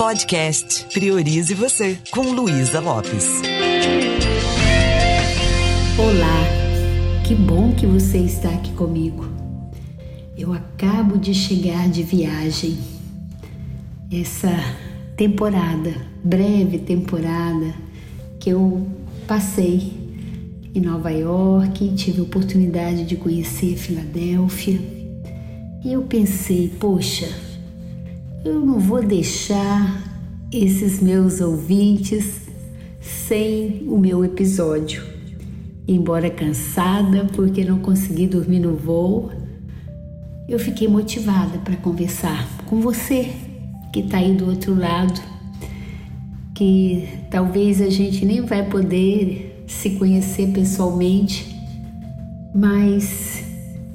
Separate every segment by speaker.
Speaker 1: Podcast Priorize Você, com Luísa Lopes.
Speaker 2: Olá, que bom que você está aqui comigo. Eu acabo de chegar de viagem. Essa temporada, breve temporada, que eu passei em Nova York, tive a oportunidade de conhecer Filadélfia. E eu pensei, poxa, eu não vou deixar esses meus ouvintes sem o meu episódio. Embora cansada porque não consegui dormir no voo, eu fiquei motivada para conversar com você que está aí do outro lado, que talvez a gente nem vai poder se conhecer pessoalmente, mas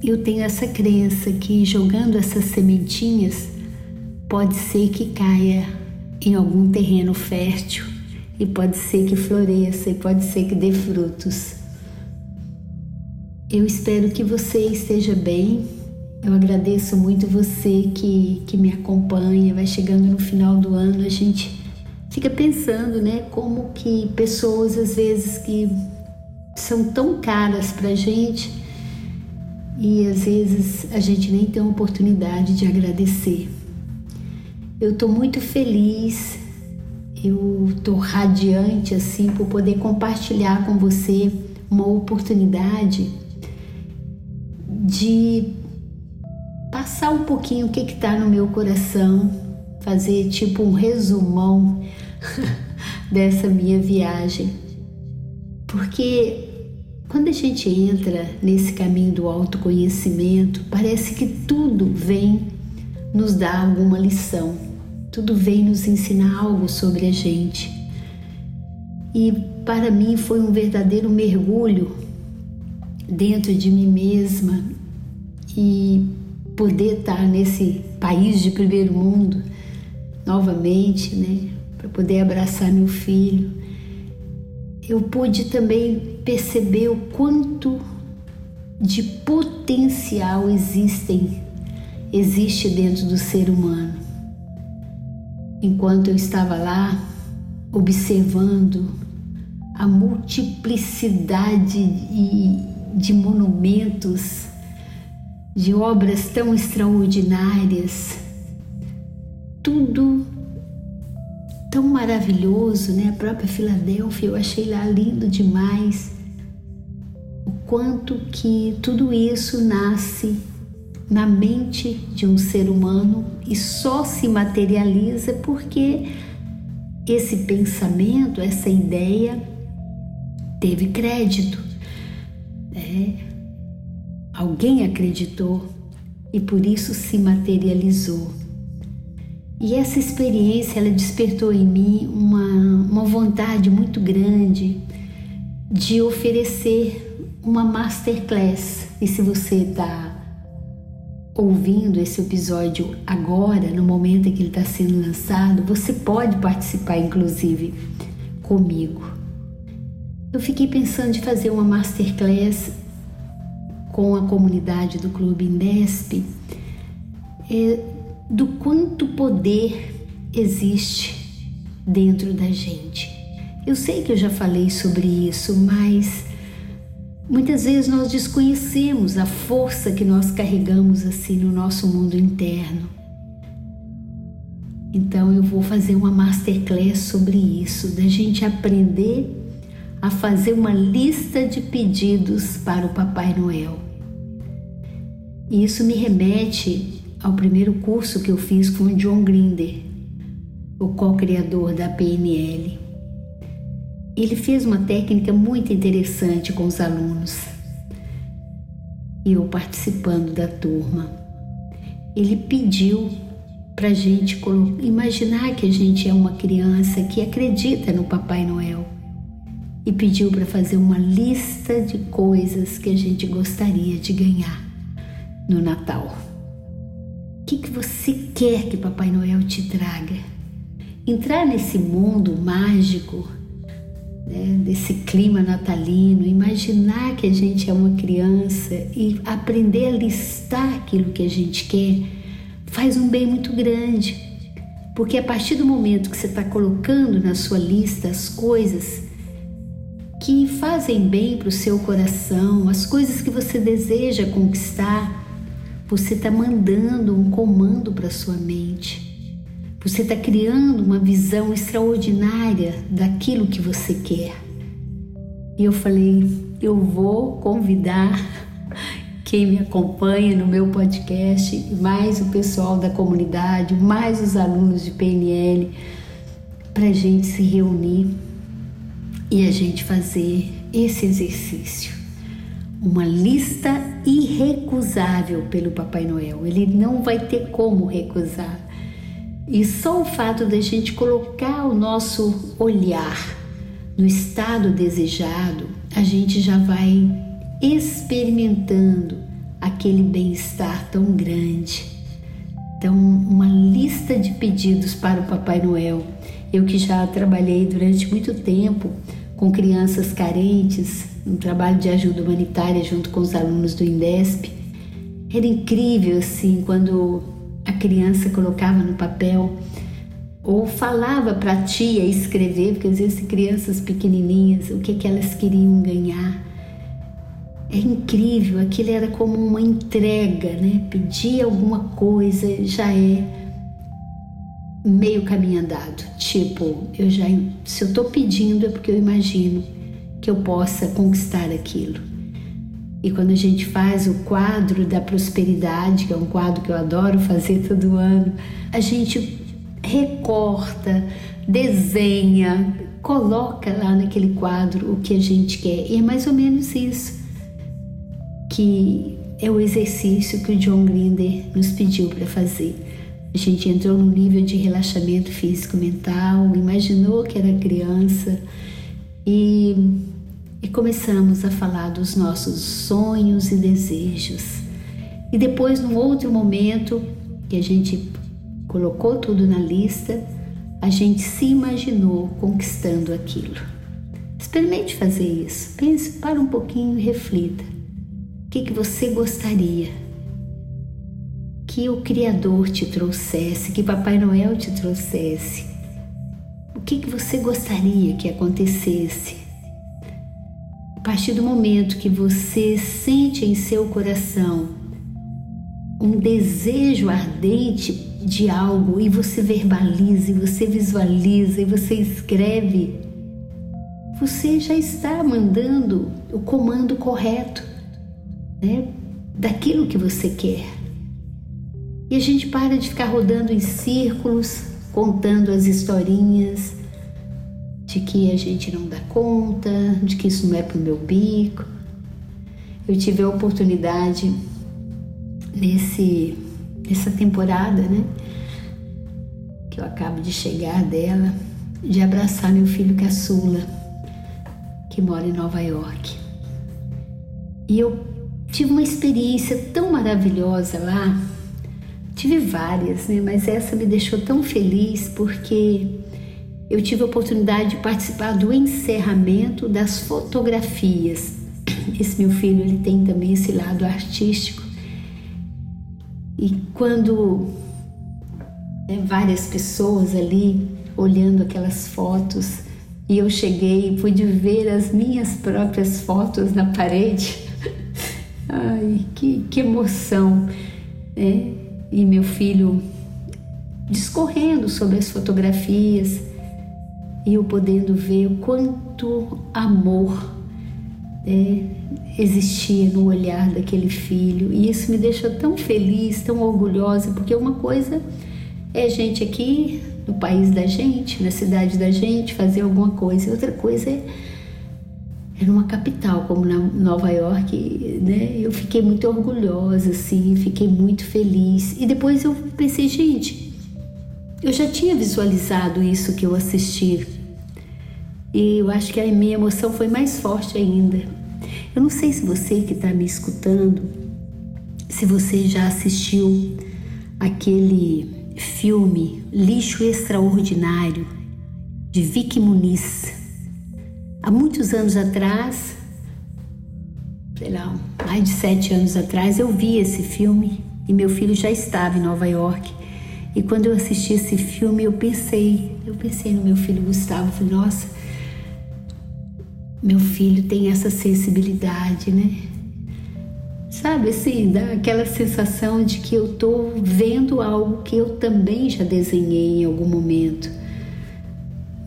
Speaker 2: eu tenho essa crença que jogando essas sementinhas pode ser que caia em algum terreno fértil e pode ser que floresça e pode ser que dê frutos. Eu espero que você esteja bem. Eu agradeço muito você que, que me acompanha. Vai chegando no final do ano, a gente fica pensando, né, como que pessoas às vezes que são tão caras pra gente e às vezes a gente nem tem a oportunidade de agradecer. Eu estou muito feliz, eu estou radiante assim por poder compartilhar com você uma oportunidade de passar um pouquinho o que está no meu coração, fazer tipo um resumão dessa minha viagem. Porque quando a gente entra nesse caminho do autoconhecimento, parece que tudo vem nos dar alguma lição, tudo vem nos ensinar algo sobre a gente. E para mim foi um verdadeiro mergulho dentro de mim mesma e poder estar nesse país de primeiro mundo novamente, né, para poder abraçar meu filho. Eu pude também perceber o quanto de potencial existem existe dentro do ser humano. Enquanto eu estava lá observando a multiplicidade de monumentos, de obras tão extraordinárias, tudo tão maravilhoso, né? A própria Filadélfia eu achei lá lindo demais. O quanto que tudo isso nasce na mente de um ser humano e só se materializa porque esse pensamento, essa ideia teve crédito. É, alguém acreditou e por isso se materializou. E essa experiência ela despertou em mim uma, uma vontade muito grande de oferecer uma masterclass. E se você está ouvindo esse episódio agora, no momento em que ele está sendo lançado, você pode participar, inclusive, comigo. Eu fiquei pensando de fazer uma masterclass com a comunidade do Clube Indesp é, do quanto poder existe dentro da gente. Eu sei que eu já falei sobre isso, mas Muitas vezes nós desconhecemos a força que nós carregamos assim no nosso mundo interno. Então eu vou fazer uma masterclass sobre isso, da gente aprender a fazer uma lista de pedidos para o Papai Noel. E isso me remete ao primeiro curso que eu fiz com o John Grinder, o co-criador da PNL. Ele fez uma técnica muito interessante com os alunos. E eu participando da turma. Ele pediu para a gente imaginar que a gente é uma criança que acredita no Papai Noel e pediu para fazer uma lista de coisas que a gente gostaria de ganhar no Natal. O que, que você quer que Papai Noel te traga? Entrar nesse mundo mágico né, desse clima natalino, imaginar que a gente é uma criança e aprender a listar aquilo que a gente quer faz um bem muito grande. Porque a partir do momento que você está colocando na sua lista as coisas que fazem bem para o seu coração, as coisas que você deseja conquistar, você está mandando um comando para sua mente. Você está criando uma visão extraordinária daquilo que você quer. E eu falei, eu vou convidar quem me acompanha no meu podcast, mais o pessoal da comunidade, mais os alunos de PNL, para a gente se reunir e a gente fazer esse exercício. Uma lista irrecusável pelo Papai Noel. Ele não vai ter como recusar. E só o fato da gente colocar o nosso olhar no estado desejado, a gente já vai experimentando aquele bem-estar tão grande. Então, uma lista de pedidos para o Papai Noel. Eu que já trabalhei durante muito tempo com crianças carentes, um trabalho de ajuda humanitária junto com os alunos do INDESP. Era incrível assim quando a criança colocava no papel ou falava para a tia escrever, porque às vezes crianças pequenininhas, o que, que elas queriam ganhar. É incrível, aquilo era como uma entrega, né? Pedir alguma coisa já é meio caminho andado. Tipo, eu já se eu estou pedindo é porque eu imagino que eu possa conquistar aquilo. E quando a gente faz o quadro da prosperidade, que é um quadro que eu adoro fazer todo ano, a gente recorta, desenha, coloca lá naquele quadro o que a gente quer. E é mais ou menos isso que é o exercício que o John Grinder nos pediu para fazer. A gente entrou num nível de relaxamento físico-mental, imaginou que era criança e, e começamos a falar dos nossos sonhos e desejos. E depois, num outro momento, que a gente colocou tudo na lista, a gente se imaginou conquistando aquilo. Experimente fazer isso. Pense, para um pouquinho e reflita. O que, que você gostaria que o Criador te trouxesse, que Papai Noel te trouxesse? O que, que você gostaria que acontecesse? Partir do momento que você sente em seu coração um desejo ardente de algo e você verbaliza, e você visualiza, e você escreve, você já está mandando o comando correto né, daquilo que você quer. E a gente para de ficar rodando em círculos, contando as historinhas de que a gente não dá conta, de que isso não é para o meu bico. Eu tive a oportunidade nesse nessa temporada, né? Que eu acabo de chegar dela, de abraçar meu filho caçula, que mora em Nova York. E eu tive uma experiência tão maravilhosa lá. Tive várias, né? Mas essa me deixou tão feliz porque eu tive a oportunidade de participar do encerramento das fotografias. Esse meu filho, ele tem também esse lado artístico e quando né, várias pessoas ali olhando aquelas fotos e eu cheguei e pude ver as minhas próprias fotos na parede, ai, que, que emoção! Né? E meu filho discorrendo sobre as fotografias eu podendo ver o quanto amor é, existia no olhar daquele filho e isso me deixa tão feliz, tão orgulhosa, porque uma coisa é gente aqui no país da gente, na cidade da gente, fazer alguma coisa, e outra coisa é, é numa capital como Nova York, né? Eu fiquei muito orgulhosa, assim, fiquei muito feliz. E depois eu pensei, gente, eu já tinha visualizado isso que eu assisti. E eu acho que a minha emoção foi mais forte ainda. Eu não sei se você que está me escutando, se você já assistiu aquele filme Lixo Extraordinário de Vicky Muniz. Há muitos anos atrás, sei lá, mais de sete anos atrás, eu vi esse filme e meu filho já estava em Nova York. E quando eu assisti esse filme, eu pensei, eu pensei no meu filho Gustavo, falei, nossa, meu filho tem essa sensibilidade, né? Sabe assim, dá aquela sensação de que eu tô vendo algo que eu também já desenhei em algum momento.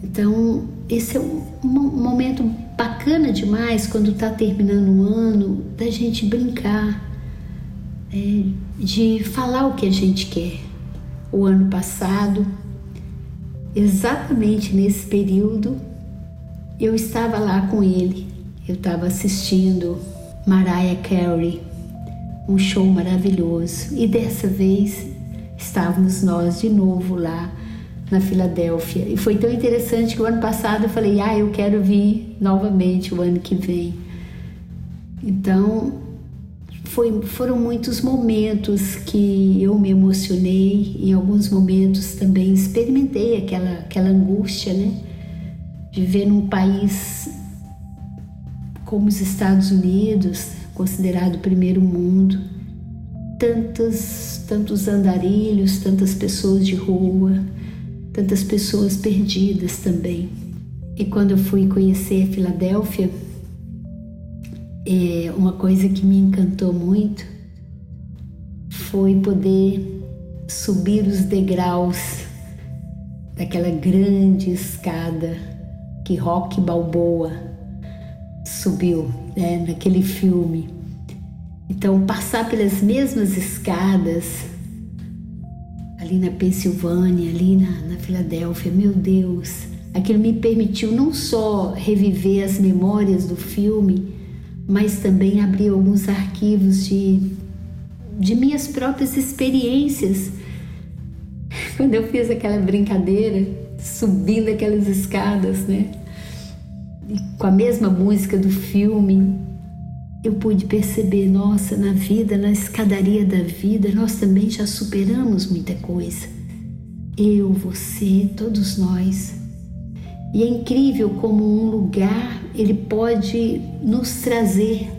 Speaker 2: Então, esse é um, momento bacana demais quando está terminando o ano, da gente brincar, é, de falar o que a gente quer. O ano passado, exatamente nesse período, eu estava lá com ele. Eu estava assistindo Mariah Carey, um show maravilhoso. E dessa vez estávamos nós de novo lá na Filadélfia. E foi tão interessante que o ano passado eu falei: "Ah, eu quero vir novamente o ano que vem". Então, foi, foram muitos momentos que eu me emocionei, em alguns momentos também experimentei aquela, aquela angústia, né? De ver num país como os Estados Unidos, considerado o primeiro mundo, tantos, tantos andarilhos, tantas pessoas de rua, tantas pessoas perdidas também. E quando eu fui conhecer Filadélfia, é, uma coisa que me encantou muito foi poder subir os degraus daquela grande escada que Rock Balboa subiu né, naquele filme. Então, passar pelas mesmas escadas ali na Pensilvânia, ali na, na Filadélfia, meu Deus, aquilo me permitiu não só reviver as memórias do filme, mas também abrir alguns arquivos de, de minhas próprias experiências. Quando eu fiz aquela brincadeira, subindo aquelas escadas, né? E com a mesma música do filme, eu pude perceber, nossa, na vida, na escadaria da vida, nós também já superamos muita coisa. Eu, você, todos nós. E é incrível como um lugar ele pode nos trazer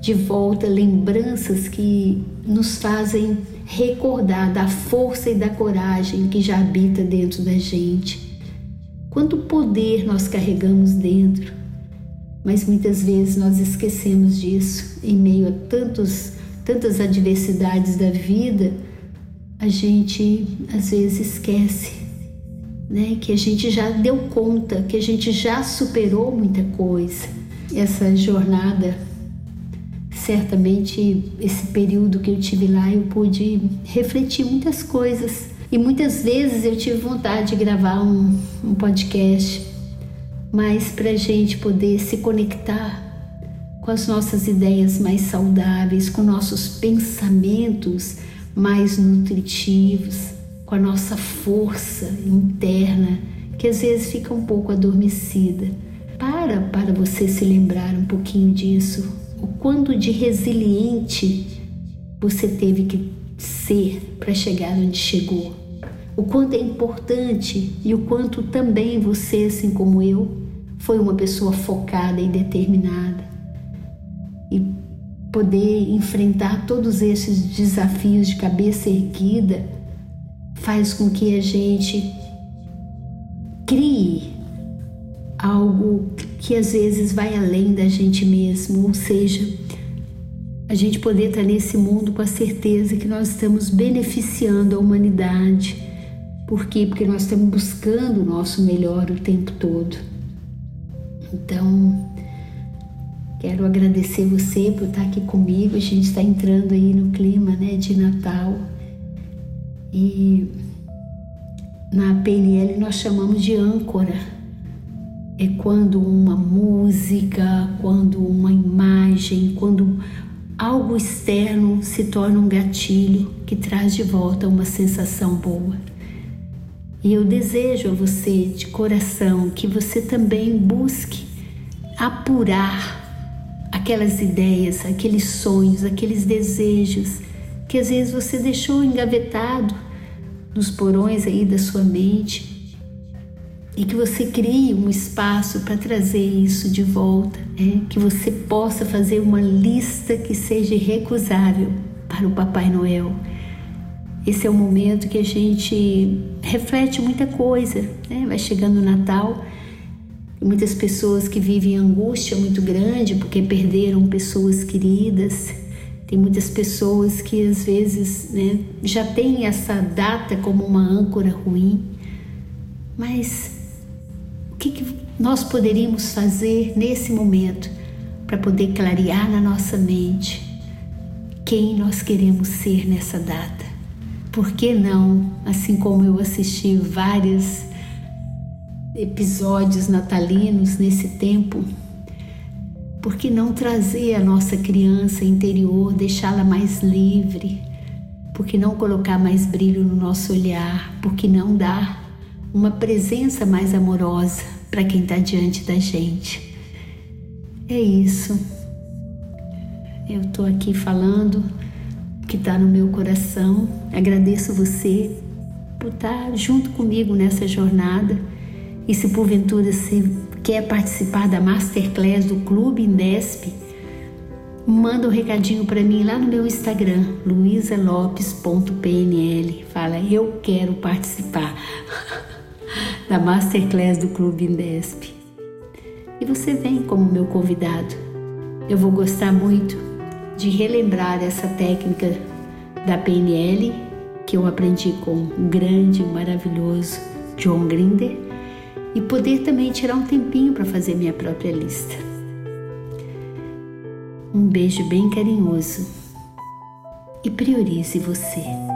Speaker 2: de volta lembranças que nos fazem recordar da força e da coragem que já habita dentro da gente. Quanto poder nós carregamos dentro mas muitas vezes nós esquecemos disso em meio a tantos, tantas adversidades da vida, a gente às vezes esquece, né, que a gente já deu conta, que a gente já superou muita coisa. Essa jornada, certamente esse período que eu tive lá, eu pude refletir muitas coisas. E muitas vezes eu tive vontade de gravar um, um podcast mas para a gente poder se conectar com as nossas ideias mais saudáveis, com nossos pensamentos mais nutritivos, com a nossa força interna, que às vezes fica um pouco adormecida. Para para você se lembrar um pouquinho disso, o quanto de resiliente você teve que ser para chegar onde chegou o quanto é importante e o quanto também você, assim como eu, foi uma pessoa focada e determinada. E poder enfrentar todos esses desafios de cabeça erguida faz com que a gente crie algo que às vezes vai além da gente mesmo, ou seja, a gente poder estar nesse mundo com a certeza que nós estamos beneficiando a humanidade por quê? Porque nós estamos buscando o nosso melhor o tempo todo. Então, quero agradecer você por estar aqui comigo. A gente está entrando aí no clima né, de Natal. E na PNL nós chamamos de âncora. É quando uma música, quando uma imagem, quando algo externo se torna um gatilho que traz de volta uma sensação boa. E eu desejo a você de coração que você também busque apurar aquelas ideias, aqueles sonhos, aqueles desejos que às vezes você deixou engavetado nos porões aí da sua mente e que você crie um espaço para trazer isso de volta, é? que você possa fazer uma lista que seja recusável para o Papai Noel esse é o momento que a gente reflete muita coisa, né? Vai chegando o Natal, muitas pessoas que vivem angústia muito grande porque perderam pessoas queridas. Tem muitas pessoas que às vezes né, já têm essa data como uma âncora ruim. Mas o que, que nós poderíamos fazer nesse momento para poder clarear na nossa mente quem nós queremos ser nessa data? por que não, assim como eu assisti vários episódios natalinos nesse tempo, por que não trazer a nossa criança interior, deixá-la mais livre? Por que não colocar mais brilho no nosso olhar? Por que não dar uma presença mais amorosa para quem está diante da gente? É isso. Eu estou aqui falando que está no meu coração. Agradeço você por estar tá junto comigo nessa jornada. E se porventura você quer participar da Masterclass do Clube Indesp, manda um recadinho para mim lá no meu Instagram, luisalopes.pnl. Fala, eu quero participar da Masterclass do Clube Indesp. E você vem como meu convidado. Eu vou gostar muito de relembrar essa técnica da PNL que eu aprendi com o grande, maravilhoso John Grinder e poder também tirar um tempinho para fazer minha própria lista. Um beijo bem carinhoso e priorize você.